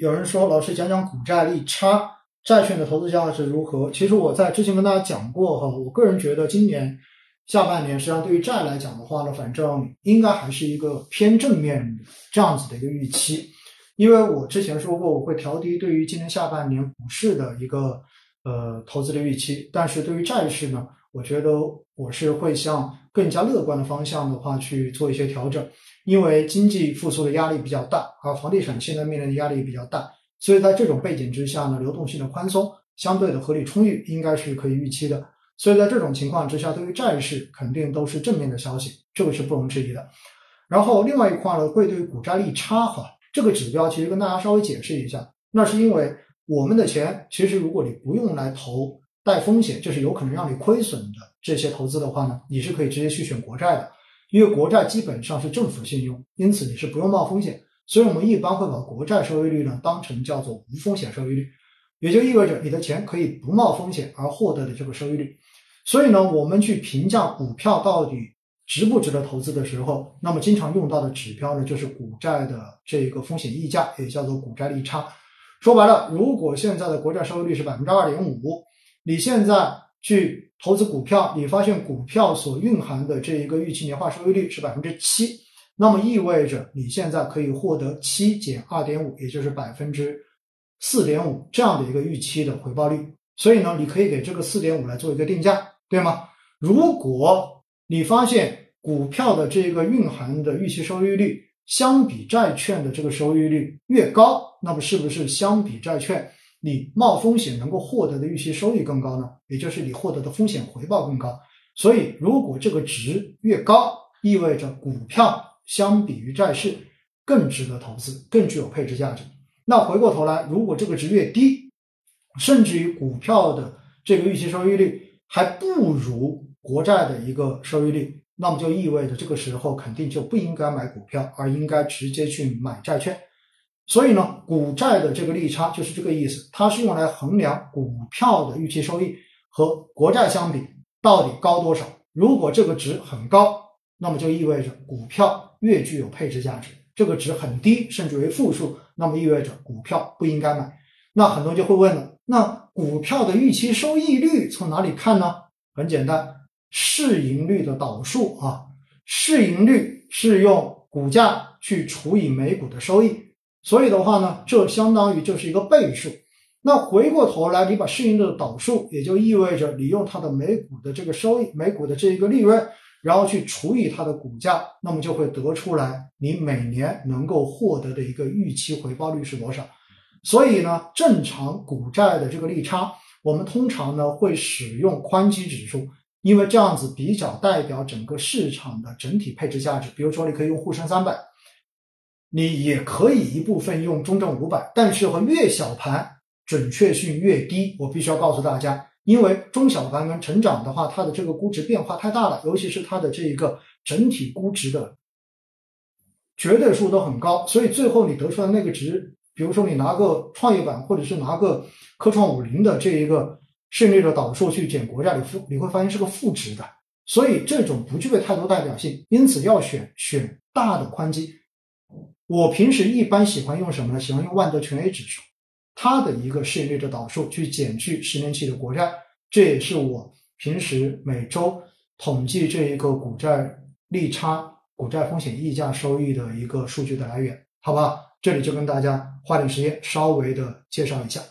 有人说，老师讲讲股债利差，债券的投资价值如何？其实我在之前跟大家讲过哈，我个人觉得今年下半年实际上对于债来讲的话呢，反正应该还是一个偏正面这样子的一个预期。因为我之前说过，我会调低对于今年下半年股市的一个呃投资的预期，但是对于债市呢，我觉得我是会像更加乐观的方向的话去做一些调整。因为经济复苏的压力比较大，而房地产现在面临的压力比较大，所以在这种背景之下呢，流动性的宽松相对的合理充裕，应该是可以预期的。所以在这种情况之下，对于债市肯定都是正面的消息，这个是不容置疑的。然后另外一块呢，会对股债利差哈这个指标，其实跟大家稍微解释一下，那是因为我们的钱其实如果你不用来投带风险，就是有可能让你亏损的这些投资的话呢，你是可以直接去选国债的。因为国债基本上是政府信用，因此你是不用冒风险，所以我们一般会把国债收益率呢当成叫做无风险收益率，也就意味着你的钱可以不冒风险而获得的这个收益率。所以呢，我们去评价股票到底值不值得投资的时候，那么经常用到的指标呢就是股债的这个风险溢价，也叫做股债利差。说白了，如果现在的国债收益率是百分之二点五，你现在去。投资股票，你发现股票所蕴含的这一个预期年化收益率是百分之七，那么意味着你现在可以获得七减二点五，也就是百分之四点五这样的一个预期的回报率。所以呢，你可以给这个四点五来做一个定价，对吗？如果你发现股票的这个蕴含的预期收益率相比债券的这个收益率越高，那么是不是相比债券？你冒风险能够获得的预期收益更高呢，也就是你获得的风险回报更高。所以，如果这个值越高，意味着股票相比于债市更值得投资，更具有配置价值。那回过头来，如果这个值越低，甚至于股票的这个预期收益率还不如国债的一个收益率，那么就意味着这个时候肯定就不应该买股票，而应该直接去买债券。所以呢，股债的这个利差就是这个意思，它是用来衡量股票的预期收益和国债相比到底高多少。如果这个值很高，那么就意味着股票越具有配置价值；这个值很低，甚至为负数，那么意味着股票不应该买。那很多人就会问了，那股票的预期收益率从哪里看呢？很简单，市盈率的导数啊，市盈率是用股价去除以每股的收益。所以的话呢，这相当于就是一个倍数。那回过头来，你把市盈率的导数，也就意味着你用它的每股的这个收益、每股的这一个利润，然后去除以它的股价，那么就会得出来你每年能够获得的一个预期回报率是多少。所以呢，正常股债的这个利差，我们通常呢会使用宽基指数，因为这样子比较代表整个市场的整体配置价值。比如说，你可以用沪深三百。你也可以一部分用中证五百，但是和越小盘准确性越低。我必须要告诉大家，因为中小盘跟成长的话，它的这个估值变化太大了，尤其是它的这一个整体估值的绝对数都很高，所以最后你得出来那个值，比如说你拿个创业板或者是拿个科创五零的这一个市盈率的导数去减国债，你负你会发现是个负值的，所以这种不具备太多代表性，因此要选选大的宽基。我平时一般喜欢用什么呢？喜欢用万德全 A 指数，它的一个市盈率的导数去减去十年期的国债，这也是我平时每周统计这一个股债利差、股债风险溢价收益的一个数据的来源，好吧？这里就跟大家花点时间稍微的介绍一下。